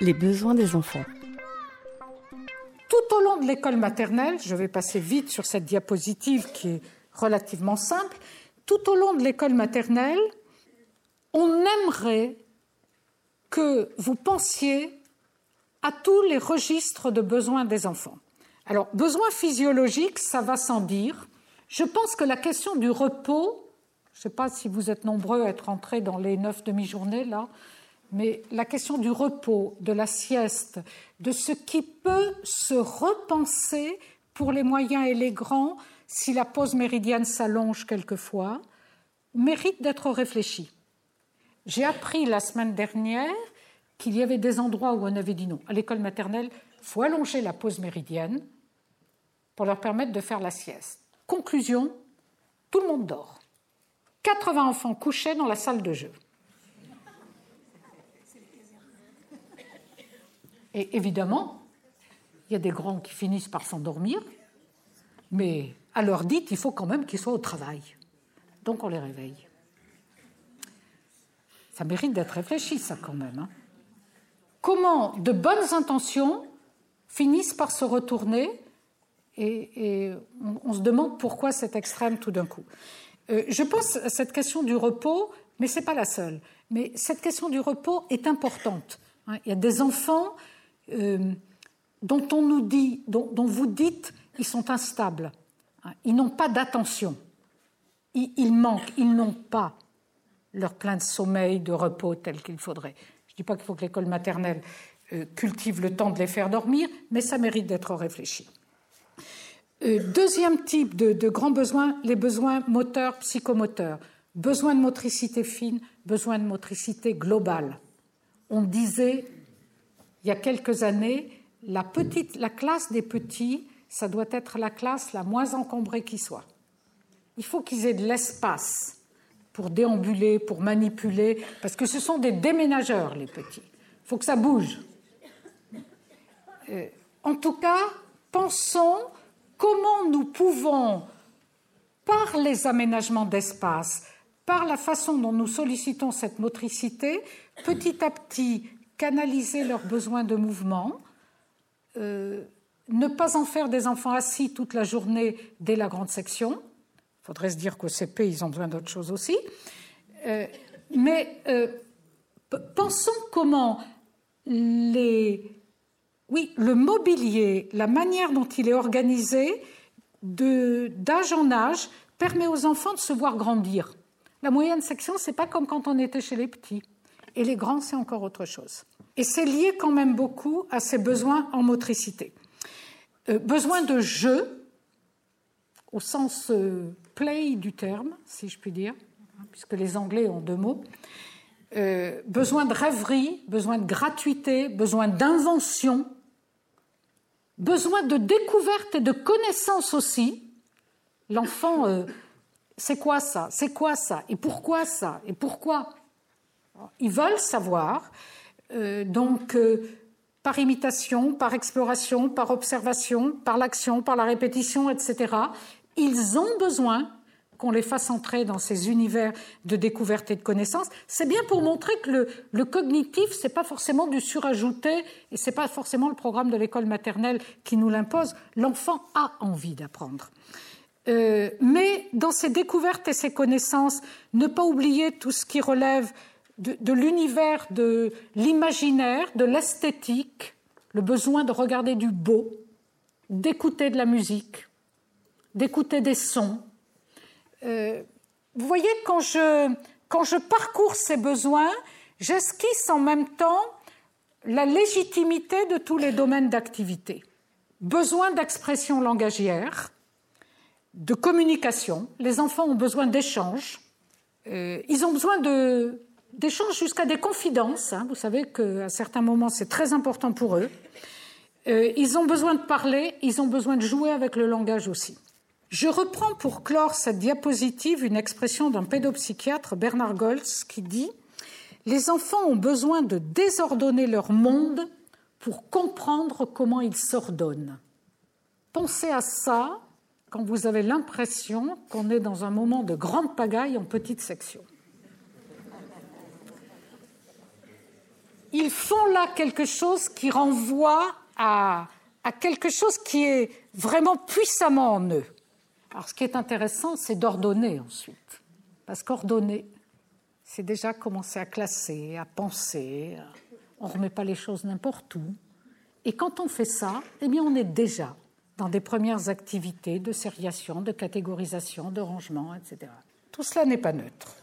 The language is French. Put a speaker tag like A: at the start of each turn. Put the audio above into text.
A: Les besoins des enfants.
B: Tout au long de l'école maternelle, je vais passer vite sur cette diapositive qui est relativement simple, tout au long de l'école maternelle, on aimerait que vous pensiez à tous les registres de besoins des enfants. Alors, besoins physiologiques, ça va sans dire. Je pense que la question du repos, je ne sais pas si vous êtes nombreux à être entrés dans les neuf demi-journées là, mais la question du repos, de la sieste, de ce qui peut se repenser pour les moyens et les grands si la pause méridienne s'allonge quelquefois, mérite d'être réfléchi. J'ai appris la semaine dernière qu'il y avait des endroits où on avait dit non. À l'école maternelle, il faut allonger la pause méridienne pour leur permettre de faire la sieste. Conclusion, tout le monde dort. 80 enfants couchés dans la salle de jeu. Et évidemment, il y a des grands qui finissent par s'endormir, mais à leur dite, il faut quand même qu'ils soient au travail. Donc on les réveille. Ça mérite d'être réfléchi, ça quand même. Hein. Comment de bonnes intentions finissent par se retourner et, on, se demande pourquoi cet extrême tout d'un coup. Euh, je pense à cette question du repos, mais ce n'est pas la seule. Mais cette question du repos est importante. Hein. Il y a des enfants euh, dont on nous dit, dont, vous dites, ils sont instables. Hein. Ils n'ont pas d'attention. Ils, manquent, ils n'ont pas leur plein de sommeil, de repos tel qu'il faudrait. Je ne dis pas qu'il faut que l'école maternelle euh, cultive le temps de les faire dormir, mais ça mérite d'être réfléchi. Euh, deuxième type de, de, grands besoins, les besoins moteurs, psychomoteurs. Besoin de motricité fine, besoin de motricité globale. On disait, il y a quelques années, la, petite, la classe des petits, ça doit être la classe la moins encombrée qui soit. Il faut qu'ils aient de l'espace pour déambuler, pour manipuler, parce que ce sont des déménageurs, les petits. Il faut que ça bouge. Euh, en tout cas, pensons comment nous pouvons, par les aménagements d'espace, par la façon dont nous sollicitons cette motricité, petit à petit canaliser leurs besoins de mouvement, euh, ne pas en faire des enfants assis toute la journée dès la grande section, il faudrait se dire qu'au CP, ils ont besoin d'autre chose aussi. Euh, mais euh, pensons comment les, oui, le mobilier, la manière dont il est organisé, d'âge en âge, permet aux enfants de se voir grandir. La moyenne section, c'est pas comme quand on était chez les petits. Et les grands, c'est encore autre chose. Et c'est lié quand même beaucoup à ces besoins en motricité. Euh, besoin de jeu, au sens play du terme, si je puis dire, puisque les Anglais ont deux mots. Euh, besoin de rêverie, besoin de gratuité, besoin d'invention, besoin de découverte et de connaissance aussi. L'enfant, euh, c'est quoi ça? C'est quoi ça? Et pourquoi ça? Et pourquoi Ils veulent savoir. Euh, donc, par imitation, par exploration, par observation, par l'action, par la répétition, etc ils ont besoin qu'on les fasse entrer dans ces univers de découverte et de connaissance. C'est bien pour montrer que le, le cognitif, c'est pas forcément du surajouté et c'est pas forcément le programme de l'école maternelle qui nous l'impose. L'enfant a envie d'apprendre. Euh, mais dans ces découvertes et ces connaissances, ne pas oublier tout ce qui relève de, de l'univers de l'imaginaire, de l'esthétique, le besoin de regarder du beau, d'écouter de la musique, d'écouter des sons. Euh, vous voyez, quand je, quand je parcours ces besoins, j'esquisse en même temps la légitimité de tous les domaines d'activité. Besoin d'expression langagière, de communication. Les enfants ont besoin d'échanges. Euh, ils ont besoin d'échanges jusqu'à des confidences. Hein. Vous savez qu'à certains moments, c'est très important pour eux. Euh, ils ont besoin de parler, ils ont besoin de jouer avec le langage aussi. Je reprends pour clore cette diapositive une expression d'un pédopsychiatre, Bernard Goltz, qui dit Les enfants ont besoin de désordonner leur monde pour comprendre comment ils s'ordonnent. Pensez à ça quand vous avez l'impression qu'on est dans un moment de grande pagaille en petite section. Ils font là quelque chose qui renvoie à, quelque chose qui est vraiment puissamment en eux. Alors ce qui est intéressant, c'est d'ordonner ensuite. Parce qu'ordonner, c'est déjà commencer à classer, à penser. On ne remet pas les choses n'importe où. Et quand on fait ça, eh bien, on est déjà dans des premières activités de sériation, de catégorisation, de rangement, etc. Tout cela n'est pas neutre.